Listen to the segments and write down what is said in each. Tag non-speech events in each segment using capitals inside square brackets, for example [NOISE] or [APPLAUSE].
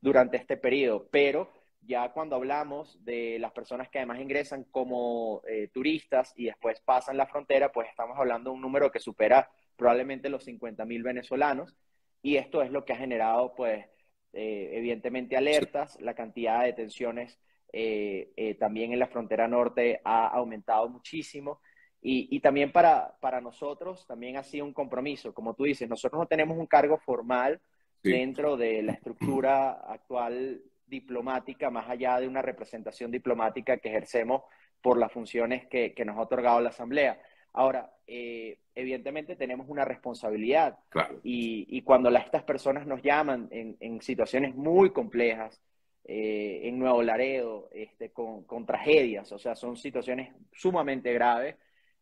durante este periodo, pero ya cuando hablamos de las personas que además ingresan como eh, turistas y después pasan la frontera, pues estamos hablando de un número que supera probablemente los 50 mil venezolanos y esto es lo que ha generado, pues, eh, evidentemente alertas, la cantidad de detenciones eh, también en la frontera norte ha aumentado muchísimo y, también para, para nosotros también ha sido un compromiso, como tú dices, nosotros no tenemos un cargo formal dentro de la estructura actual diplomática, más allá de una representación diplomática que ejercemos por las funciones que, nos ha otorgado la Asamblea. Ahora, eh, evidentemente tenemos una responsabilidad y, cuando estas personas nos llaman en, situaciones muy complejas, eh, en Nuevo Laredo, este, con, tragedias, o sea, son situaciones sumamente graves,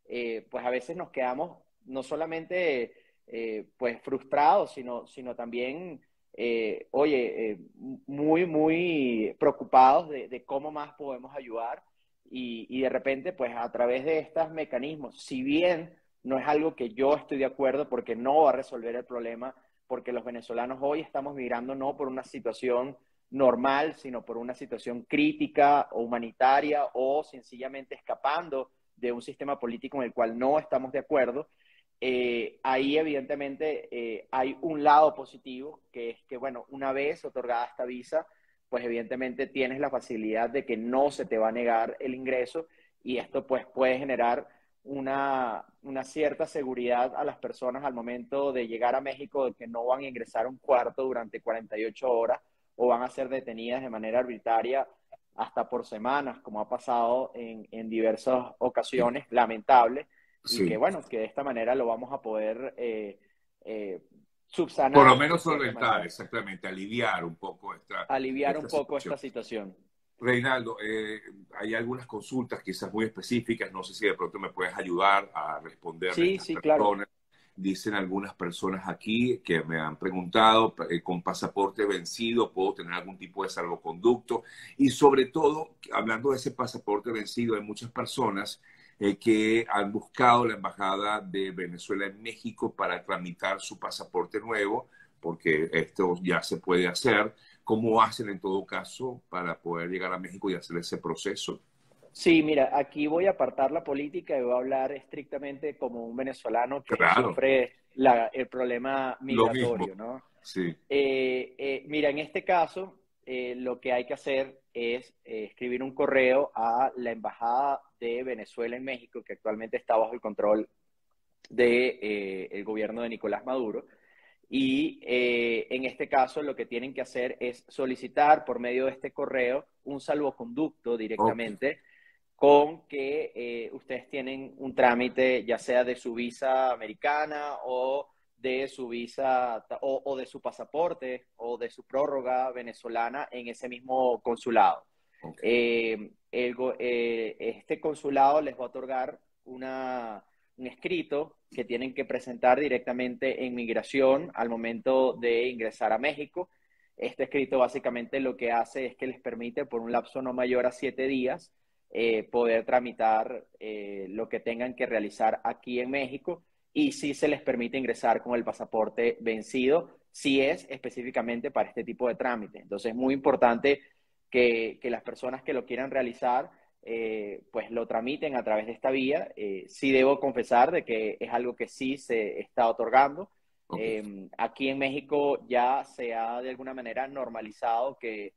eh, pues a veces nos quedamos no solamente pues frustrados, sino, sino también eh, oye, eh, muy, muy preocupados de, cómo más podemos ayudar y, de repente, pues a través de estos mecanismos, si bien no es algo que yo estoy de acuerdo porque no va a resolver el problema, porque los venezolanos hoy estamos migrando no por una situación normal, sino por una situación crítica o humanitaria o sencillamente escapando de un sistema político en el cual no estamos de acuerdo. Eh, ahí evidentemente eh, hay un lado positivo, que es que, bueno, una vez otorgada esta visa, pues evidentemente tienes la facilidad de que no se te va a negar el ingreso y esto pues puede generar una, una cierta seguridad a las personas al momento de llegar a México de que no van a ingresar a un cuarto durante 48 horas o van a ser detenidas de manera arbitraria hasta por semanas, como ha pasado en, en diversas ocasiones, lamentables y que bueno, que de esta manera lo vamos a poder eh, eh, subsanar. Por lo menos solventar, exactamente, aliviar un poco esta Aliviar un poco esta situación. Reinaldo, eh, hay algunas consultas quizás muy específicas, no sé si de pronto me puedes ayudar a responder. Sí, sí, claro. Dicen algunas personas aquí que me han preguntado, con pasaporte vencido, ¿puedo tener algún tipo de salvoconducto? Y sobre todo, hablando de ese pasaporte vencido, hay muchas personas eh, que han buscado la Embajada de Venezuela en México para tramitar su pasaporte nuevo, porque esto ya se puede hacer. ¿Cómo hacen en todo caso para poder llegar a México y hacer ese proceso? Sí, mira, aquí voy a apartar la política y voy a hablar estrictamente como un venezolano que sufre el problema migratorio, ¿no? Sí. Eh, eh, mira, en este caso, lo que hay que hacer es escribir un correo a la embajada de Venezuela en México, que actualmente está bajo el control del de, eh, gobierno de Nicolás Maduro. Y eh, en este caso lo que tienen que hacer es solicitar por medio de este correo un salvoconducto directamente con que eh, ustedes tienen un trámite ya sea de su visa americana o de su visa o de su pasaporte o de su prórroga venezolana en ese mismo consulado. Eh, eh, este consulado les va a otorgar una, un escrito que tienen que presentar directamente en migración al momento de ingresar a México. Este escrito básicamente lo que hace es que les permite por un lapso no mayor a siete días eh, poder tramitar lo que tengan que realizar aquí en México y si se les permite ingresar con el pasaporte vencido, si es específicamente para este tipo de trámite. Entonces es muy importante que, las personas que lo quieran realizar, eh, pues lo tramiten a través de esta vía. Eh, sí debo confesar de que es algo que sí se está otorgando. Em, aquí en México ya se ha de alguna manera normalizado que,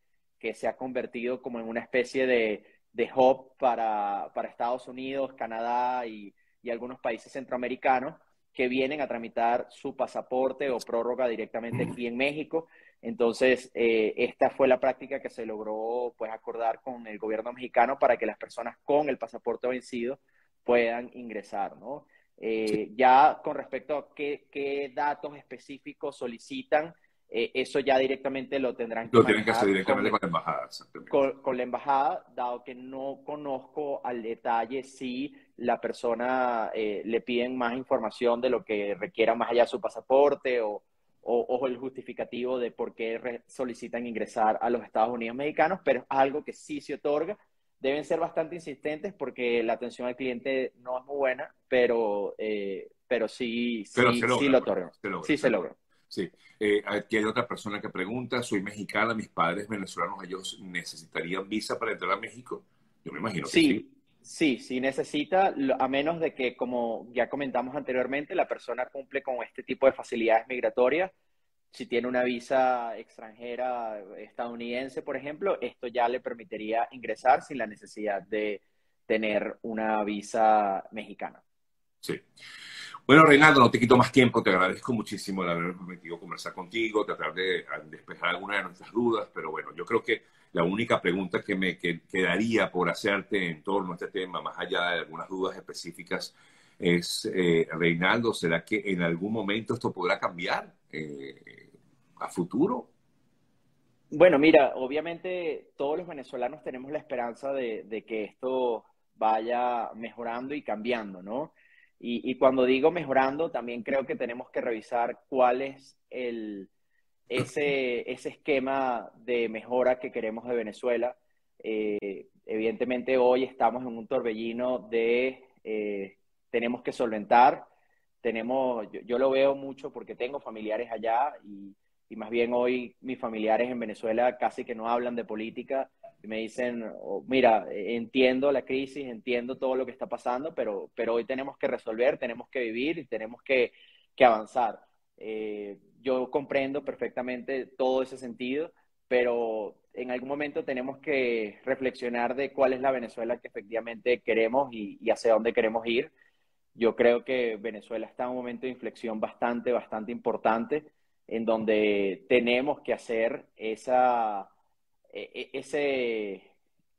se ha convertido como en una especie de, de hub para, Estados Unidos, Canadá y, y algunos países centroamericanos que vienen a tramitar su pasaporte o prórroga directamente aquí en México. Entonces, eh, esta fue la práctica que se logró pues, acordar con el gobierno mexicano para que las personas con el pasaporte vencido puedan ingresar, ¿no? Eh, ya con respecto a qué, datos específicos solicitan, eh, eso ya directamente lo tendrán que Lo tienen que hacer directamente con, la embajada, con, con, la embajada, dado que no conozco al detalle si la persona le piden más información de lo que requiera más allá de su pasaporte o, o, el justificativo de por qué solicitan ingresar a los Estados Unidos mexicanos, pero es algo que sí se otorga. Deben ser bastante insistentes porque la atención al cliente no es muy buena, pero, eh, pero sí, sí, sí lo otorgan. sí se logra. Sí. Eh, aquí hay otra persona que pregunta, soy mexicana, mis padres venezolanos, ellos necesitarían visa para entrar a México. Yo me imagino que sí. Sí, sí necesita, a menos de que, como ya comentamos anteriormente, la persona cumple con este tipo de facilidades migratorias. Si tiene una visa extranjera estadounidense, por ejemplo, esto ya le permitiría ingresar sin la necesidad de tener una visa mexicana. Sí. Bueno, Reinaldo, no te quito más tiempo, te agradezco muchísimo el haberme permitido conversar contigo, tratar de despejar algunas de nuestras dudas, pero bueno, yo creo que la única pregunta que me quedaría por hacerte en torno a este tema, más allá de algunas dudas específicas, es, eh, Reinaldo, ¿será que en algún momento esto podrá cambiar eh, a futuro? Bueno, mira, obviamente todos los venezolanos tenemos la esperanza de que esto vaya mejorando y cambiando, ¿no? Y, cuando digo mejorando, también creo que tenemos que revisar cuál es el, ese, ese esquema de mejora que queremos de Venezuela. Eh, evidentemente hoy estamos en un torbellino de eh, tenemos que solventar, tenemos, yo, lo veo mucho porque tengo familiares allá y, y, más bien hoy mis familiares en Venezuela casi que no hablan de política me dicen, oh, mira, entiendo la crisis, entiendo todo lo que está pasando, pero, pero hoy tenemos que resolver, tenemos que vivir y tenemos que, que avanzar. Eh, yo comprendo perfectamente todo ese sentido, pero en algún momento tenemos que reflexionar de cuál es la Venezuela que efectivamente queremos y, hacia dónde queremos ir. Yo creo que Venezuela está en un momento de inflexión bastante, bastante importante, en donde tenemos que hacer esa ese,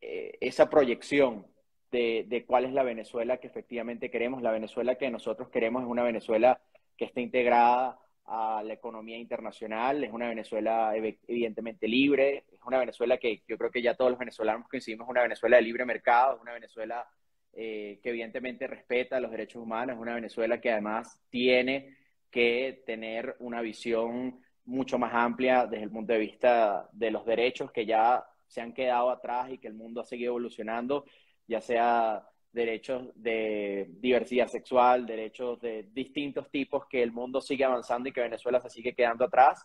e, esa proyección de, de, cuál es la Venezuela que efectivamente queremos. La Venezuela que nosotros queremos es una Venezuela que esté integrada a la economía internacional, es una Venezuela evidentemente libre, es una Venezuela que yo creo que ya todos los venezolanos coincidimos, es una Venezuela de libre mercado, es una Venezuela eh, que evidentemente respeta los derechos humanos, es una Venezuela que además tiene que tener una visión mucho más amplia desde el punto de vista de los derechos que ya se han quedado atrás y que el mundo ha seguido evolucionando, ya sea derechos de diversidad sexual, derechos de distintos tipos que el mundo sigue avanzando y que Venezuela se sigue quedando atrás.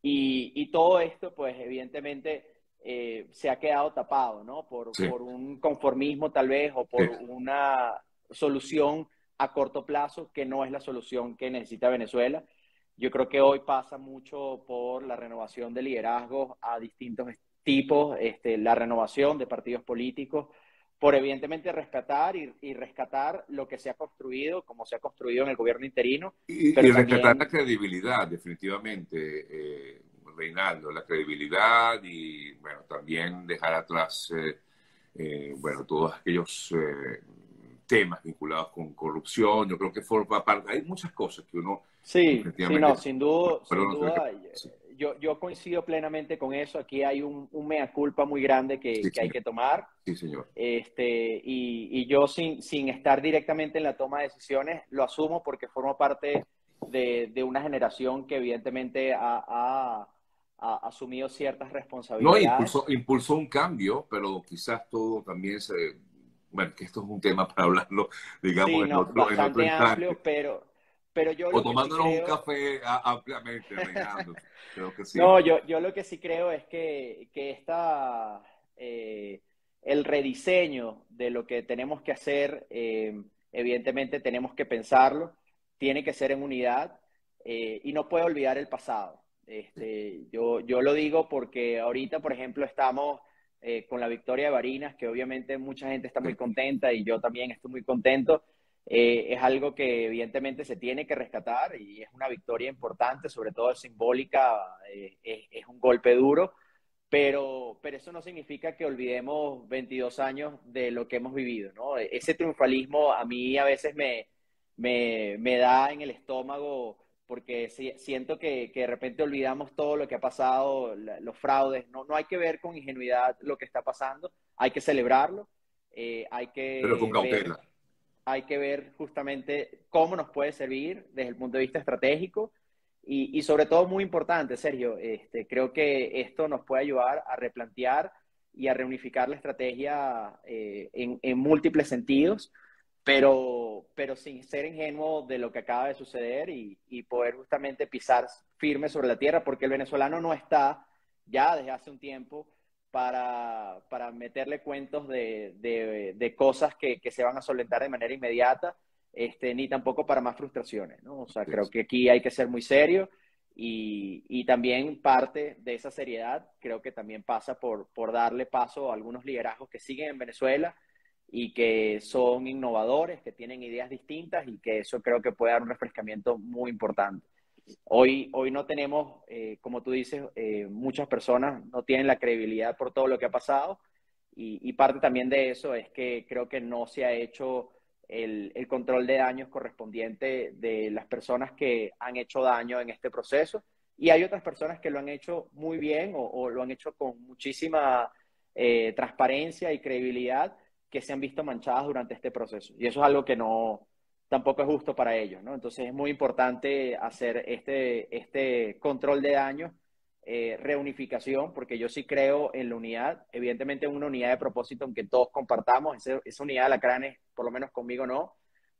Y, todo esto, pues evidentemente, eh, se ha quedado tapado, ¿no? Por, por, un conformismo tal vez o por una solución a corto plazo que no es la solución que necesita Venezuela. Yo creo que hoy pasa mucho por la renovación de liderazgos a distintos tipos, este, la renovación de partidos políticos, por evidentemente rescatar y, rescatar lo que se ha construido, como se ha construido en el gobierno interino. Y, rescatar la credibilidad, definitivamente, eh, Reinaldo, la credibilidad y, bueno, también dejar atrás, eh, eh, bueno, todos aquellos temas vinculados con corrupción. Yo creo que forma parte, hay muchas cosas que uno Sí, sí, no, sin duda, sin duda yo, yo, coincido plenamente con eso. Aquí hay un, mea culpa muy grande que, hay que tomar. Sí, señor. Este, y, yo sin, sin estar directamente en la toma de decisiones, lo asumo porque formo parte de, una generación que evidentemente ha, asumido ciertas responsabilidades. No, impulsó, impulsó un cambio, pero quizás todo también se... Bueno, que esto es un tema para hablarlo, digamos, en otro, bastante en amplio, pero o tomándonos un café ampliamente, creo que sí. No, yo, yo lo que sí creo es que, que esta, eh, el rediseño de lo que tenemos que hacer, eh, evidentemente tenemos que pensarlo, tiene que ser en unidad eh, y no puede olvidar el pasado. Este, yo, yo lo digo porque ahorita, por ejemplo, estamos con la victoria de Barinas, que obviamente mucha gente está muy [LAUGHS] contenta y yo también estoy muy contento eh, es algo que evidentemente se tiene que rescatar y es una victoria importante, sobre todo simbólica, eh, es, un golpe duro, pero, pero eso no significa que olvidemos 22 años de lo que hemos vivido, ¿no? Ese triunfalismo a mí a veces me, me, me da en el estómago porque siento que, que, de repente olvidamos todo lo que ha pasado, los fraudes, no, no hay que ver con ingenuidad lo que está pasando, hay que celebrarlo, eh, hay que... Pero con cautela hay que ver justamente cómo nos puede servir desde el punto de vista estratégico y, sobre todo muy importante, Sergio, este, creo que esto nos puede ayudar a replantear y a reunificar la estrategia eh, en, múltiples sentidos, pero, pero sin ser ingenuo de lo que acaba de suceder y, y poder justamente pisar firme sobre la tierra, porque el venezolano no está ya desde hace un tiempo para, para meterle cuentos de, de, de cosas que, que, se van a solventar de manera inmediata, este, ni tampoco para más frustraciones, ¿no? O sea, sí. creo que aquí hay que ser muy serio y, y, también parte de esa seriedad creo que también pasa por, por darle paso a algunos liderazgos que siguen en Venezuela y que son innovadores, que tienen ideas distintas y que eso creo que puede dar un refrescamiento muy importante. Hoy, hoy no tenemos, eh, como tú dices, eh, muchas personas no tienen la credibilidad por todo lo que ha pasado y, parte también de eso es que creo que no se ha hecho el, control de daños correspondiente de las personas que han hecho daño en este proceso y hay otras personas que lo han hecho muy bien o, o lo han hecho con muchísima eh, transparencia y credibilidad que se han visto manchadas durante este proceso. Y eso es algo que no, tampoco es justo para ellos, ¿no? Entonces es muy importante hacer este, este control de daños, eh, reunificación, porque yo sí creo en la unidad, evidentemente en una unidad de propósito, aunque todos compartamos, esa, esa unidad de la cranes, por lo menos conmigo no,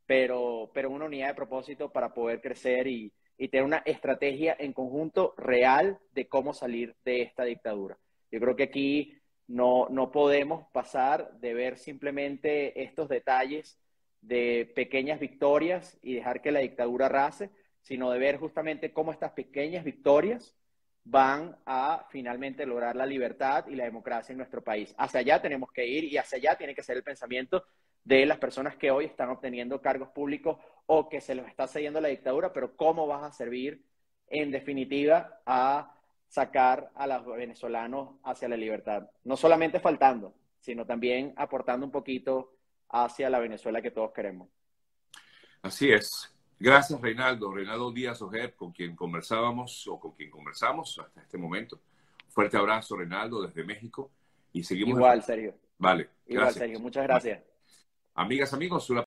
pero, pero una unidad de propósito para poder crecer y, y tener una estrategia en conjunto real de cómo salir de esta dictadura. Yo creo que aquí no, no podemos pasar de ver simplemente estos detalles de pequeñas victorias y dejar que la dictadura arrase, sino de ver justamente cómo estas pequeñas victorias van a finalmente lograr la libertad y la democracia en nuestro país. Hacia allá tenemos que ir y hacia allá tiene que ser el pensamiento de las personas que hoy están obteniendo cargos públicos o que se les está cediendo la dictadura, pero cómo vas a servir en definitiva a sacar a los venezolanos hacia la libertad. No solamente faltando, sino también aportando un poquito hacia la Venezuela que todos queremos. Así es. Gracias, Reinaldo. Reinaldo Díaz Ojeb, con quien conversábamos o con quien conversamos hasta este momento. Fuerte abrazo, Reinaldo, desde México. Y seguimos. Igual, Sergio. Vale. Igual, gracias. Sergio. Muchas gracias. Amigas, amigos, una